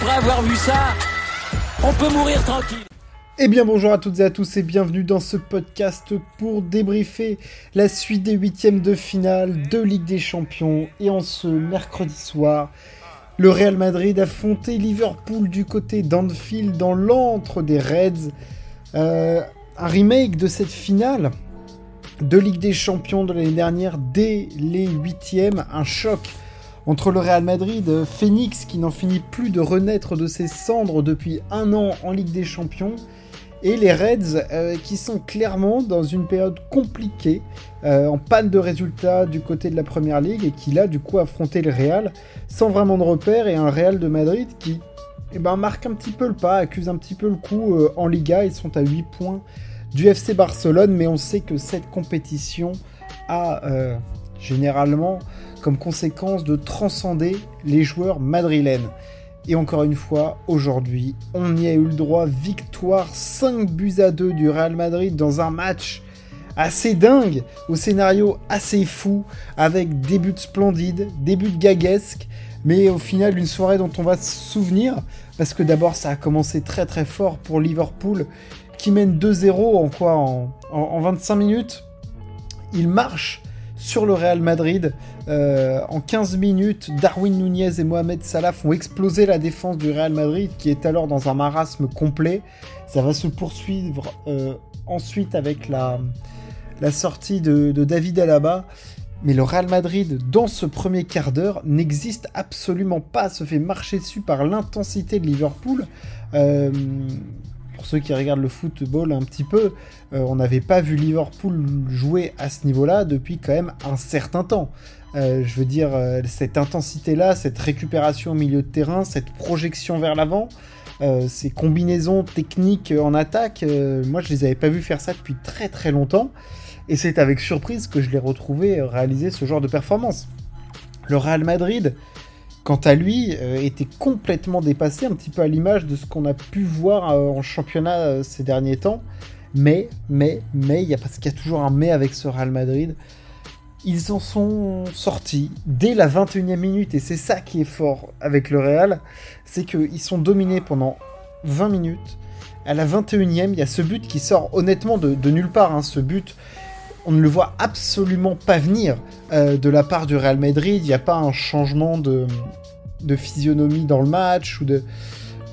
après avoir vu ça, on peut mourir tranquille. Eh bien bonjour à toutes et à tous et bienvenue dans ce podcast pour débriefer la suite des huitièmes de finale de Ligue des Champions. Et en ce mercredi soir, le Real Madrid affrontait Liverpool du côté d'Anfield dans l'antre des Reds. Euh, un remake de cette finale de Ligue des Champions de l'année dernière dès les huitièmes. Un choc entre le Real Madrid, Phoenix qui n'en finit plus de renaître de ses cendres depuis un an en Ligue des Champions et les Reds euh, qui sont clairement dans une période compliquée, euh, en panne de résultats du côté de la Première Ligue et qui là du coup affronté le Real sans vraiment de repères et un Real de Madrid qui eh ben, marque un petit peu le pas, accuse un petit peu le coup euh, en Liga, ils sont à 8 points du FC Barcelone mais on sait que cette compétition a généralement comme conséquence de transcender les joueurs madrilènes. Et encore une fois, aujourd'hui, on y a eu le droit. Victoire 5 buts à 2 du Real Madrid dans un match assez dingue, au scénario assez fou, avec des buts splendides, des buts gaguesques, mais au final une soirée dont on va se souvenir, parce que d'abord ça a commencé très très fort pour Liverpool, qui mène 2-0 en quoi en, en 25 minutes. Il marche sur le Real Madrid. Euh, en 15 minutes, Darwin Nunez et Mohamed Salah font exploser la défense du Real Madrid qui est alors dans un marasme complet. Ça va se poursuivre euh, ensuite avec la, sortie de, David Alaba. Mais le Real Madrid, dans ce premier quart d'heure, n'existe absolument pas, se fait marcher dessus par l'intensité de Liverpool. Euh, ceux qui regardent le football un petit peu, euh, on n'avait pas vu Liverpool jouer à ce niveau-là depuis quand même un certain temps. Euh, je veux dire, euh, cette intensité-là, cette récupération au milieu de terrain, cette projection vers l'avant, ces combinaisons techniques en attaque, moi je les avais pas vu faire ça depuis très très longtemps. Et c'est avec surprise que je l'ai retrouvé réaliser ce genre de performance. Le Real Madrid, quant à lui, euh, était complètement dépassé, un petit peu à l'image de ce qu'on a pu voir euh, en championnat euh, ces derniers temps. Mais, mais, mais, y a, parce qu'il y a toujours un mais avec ce Real Madrid, ils en sont sortis dès la 21e minute, et c'est ça qui est fort avec le Real, c'est qu'ils sont dominés pendant 20 minutes. À la 21e, il y a ce but qui sort honnêtement de, nulle part, hein, ce but on ne le voit absolument pas venir de la part du Real Madrid. Il n'y a pas un changement de, physionomie dans le match ou de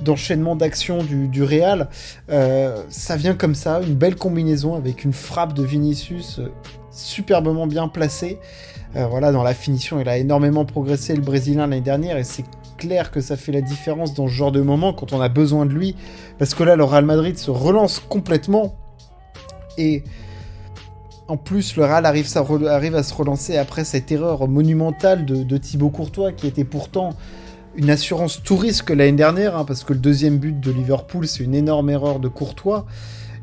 d'enchaînement d'actions du, Real. Euh, ça vient comme ça, une belle combinaison avec une frappe de Vinicius euh, superbement bien placée. Euh, voilà, dans la finition, il a énormément progressé le Brésilien l'année dernière et c'est clair que ça fait la différence dans ce genre de moment quand on a besoin de lui. Parce que là, le Real Madrid se relance complètement et en plus, le Real arrive, à se relancer après cette erreur monumentale de, Thibaut Courtois, qui était pourtant une assurance tout risque l'année dernière, hein, parce que le deuxième but de Liverpool, c'est une énorme erreur de Courtois.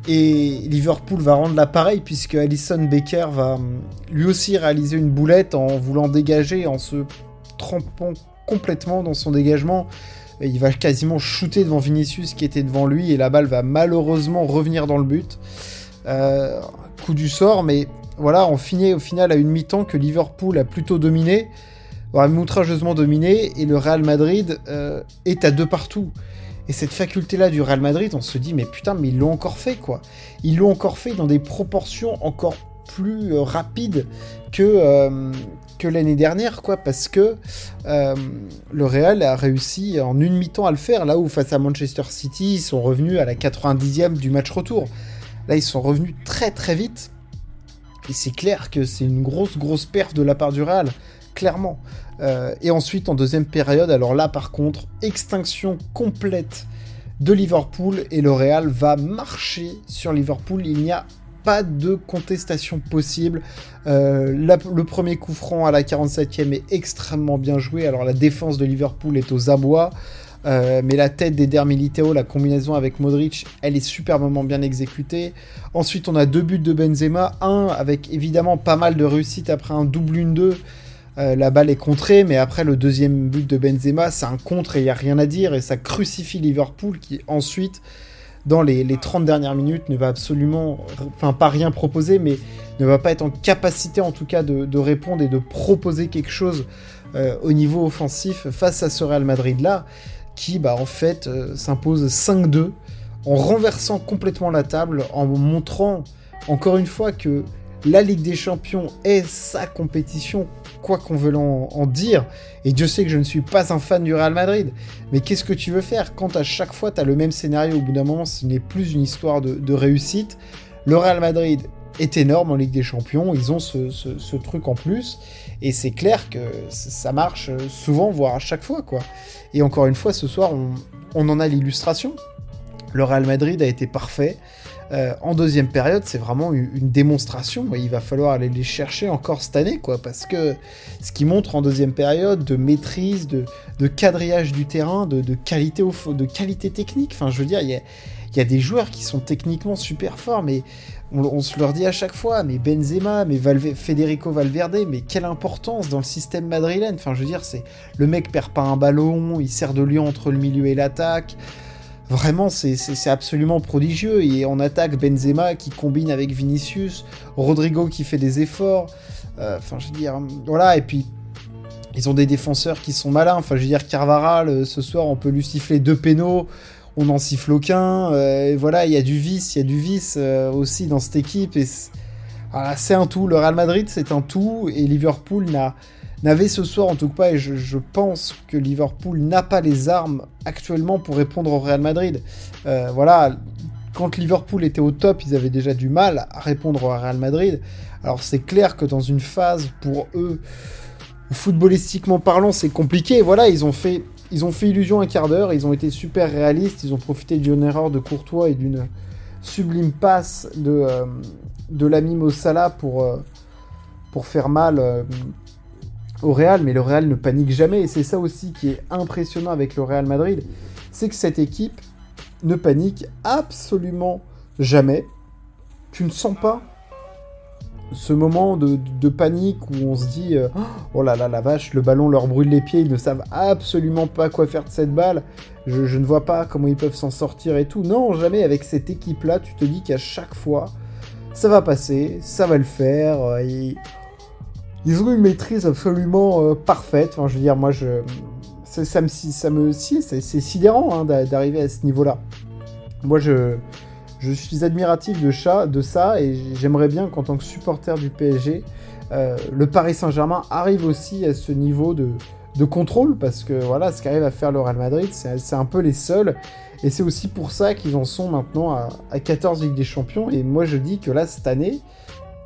Et Liverpool va rendre l'appareil, puisque Alison Baker va hum, lui aussi réaliser une boulette en voulant dégager, en se trempant complètement dans son dégagement. il va quasiment shooter devant Vinicius qui était devant lui, et la balle va malheureusement revenir dans le but. Euh, coup du sort, mais voilà, on finit au final à une mi-temps que Liverpool a plutôt dominé, vraiment outrageusement dominé, et le Real Madrid euh, est à deux partout. Et cette faculté-là du Real Madrid, on se dit, mais putain, mais ils l'ont encore fait, quoi. Ils l'ont encore fait dans des proportions encore plus euh, rapides que, que l'année dernière, quoi, parce que le Real a réussi en une mi-temps à le faire, là où face à Manchester City, ils sont revenus à la 90e du match retour. Là, ils sont revenus très très vite. Et c'est clair que c'est une grosse grosse perte de la part du Real, clairement. Euh, et ensuite, en deuxième période, alors là par contre, extinction complète de Liverpool et le Real va marcher sur Liverpool. Il n'y a pas de contestation possible. Euh, le premier coup franc à la 47e est extrêmement bien joué. Alors la défense de Liverpool est aux abois. Euh, mais la tête d'Eder Militao, la combinaison avec Modric, elle est superbement bien exécutée. Ensuite, on a deux buts de Benzema. Un avec évidemment pas mal de réussite après un double 1-2. Euh, la balle est contrée, mais après le deuxième but de Benzema, c'est un contre et il n'y a rien à dire. Et ça crucifie Liverpool qui ensuite, dans les, 30 dernières minutes, ne va absolument, enfin pas rien proposer, mais ne va pas être en capacité en tout cas de, répondre et de proposer quelque chose euh, au niveau offensif face à ce Real Madrid là qui, bah, en fait, euh, s'impose 5-2 en renversant complètement la table, en montrant encore une fois que la Ligue des Champions est sa compétition, quoi qu'on veuille en, dire. Et Dieu sait que je ne suis pas un fan du Real Madrid. Mais qu'est-ce que tu veux faire quand à chaque fois tu as le même scénario? Au bout d'un moment, ce n'est plus une histoire de, réussite. Le Real Madrid est énorme en Ligue des Champions. Ils ont ce, truc en plus. Et c'est clair que ça marche souvent, voire à chaque fois. quoi. Et encore une fois, ce soir, on, on en a l'illustration. Le Real Madrid a été parfait. Euh, en deuxième période, c'est vraiment une, démonstration. Il va falloir aller les chercher encore cette année, quoi, parce que ce qui montre en deuxième période de maîtrise, de, quadrillage du terrain, de, qualité au, de qualité technique. Enfin, je veux dire, il y a, des joueurs qui sont techniquement super forts, mais on, se leur dit à chaque fois, mais Benzema, mais Federico Valverde, mais quelle importance dans le système madrilène. Enfin, je veux dire, c'est le mec perd pas un ballon, il sert de lion entre le milieu et l'attaque. Vraiment, c'est absolument prodigieux. Et on attaque Benzema qui combine avec Vinicius, Rodrigo qui fait des efforts. Euh, enfin, je veux dire, voilà. Et puis, ils ont des défenseurs qui sont malins. Enfin, je veux dire, euh, ce soir, on peut lui siffler deux pénaux. On n'en siffle aucun. Euh, voilà, il y a du vice, il y a du vice aussi dans cette équipe. C'est un tout. Le Real Madrid, c'est un tout. Et Liverpool n'a n'avait ce soir en tout cas, et je, pense que Liverpool n'a pas les armes actuellement pour répondre au Real Madrid. Euh, voilà, quand Liverpool était au top, ils avaient déjà du mal à répondre au Real Madrid. Alors c'est clair que dans une phase pour eux, footballistiquement parlant, c'est compliqué. Voilà, ils ont fait, ils ont fait illusion un quart d'heure, ils ont été super réalistes, ils ont profité d'une erreur de Courtois et d'une sublime passe de, euh, de l'ami Mossala pour, euh, pour faire mal au Real, mais le Real ne panique jamais, et c'est ça aussi qui est impressionnant avec le Real Madrid, c'est que cette équipe ne panique absolument jamais. Tu ne sens pas ce moment de, panique où on se dit euh, oh là là la vache le ballon leur brûle les pieds ils ne savent absolument pas quoi faire de cette balle je, je ne vois pas comment ils peuvent s'en sortir et tout non jamais avec cette équipe là tu te dis qu'à chaque fois ça va passer ça va le faire euh, et ils ont une maîtrise absolument euh, parfaite. Enfin, je veux dire, moi, je, ça, me, ça me, si, c'est sidérant hein, d'arriver à ce niveau-là. Moi, je, je suis admiratif de, ça et j'aimerais bien qu'en tant que supporter du PSG, euh, le Paris Saint-Germain arrive aussi à ce niveau de, contrôle parce que voilà, ce qu'arrive à faire le Real Madrid, c'est un peu les seuls. Et c'est aussi pour ça qu'ils en sont maintenant à, à 14 Ligues des Champions. Et moi, je dis que là, cette année,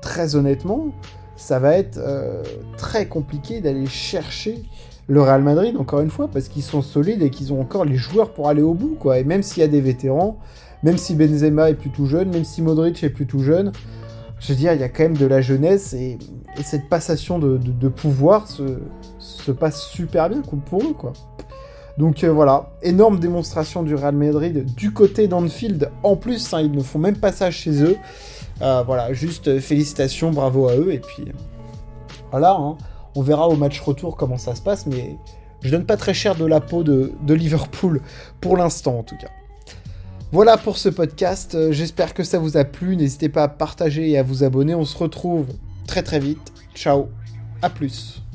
très honnêtement, ça va être euh, très compliqué d'aller chercher le Real Madrid, encore une fois, parce qu'ils sont solides et qu'ils ont encore les joueurs pour aller au bout, quoi. Et même s'il y a des vétérans, même si Benzema est plutôt jeune, même si Modric est plutôt jeune, je veux dire, il y a quand même de la jeunesse et, cette passation de, pouvoir se, passe super bien pour eux, quoi. Donc euh, voilà, énorme démonstration du Real Madrid du côté d'Anfield. En plus, hein, ils ne font même pas ça chez eux. Euh, voilà, juste euh, félicitations, bravo à eux. Et puis voilà, hein. on verra au match retour comment ça se passe, mais je donne pas très cher de la peau de, Liverpool pour l'instant en tout cas. Voilà pour ce podcast, euh, j'espère que ça vous a plu, n'hésitez pas à partager et à vous abonner, on se retrouve très très vite, ciao, à plus.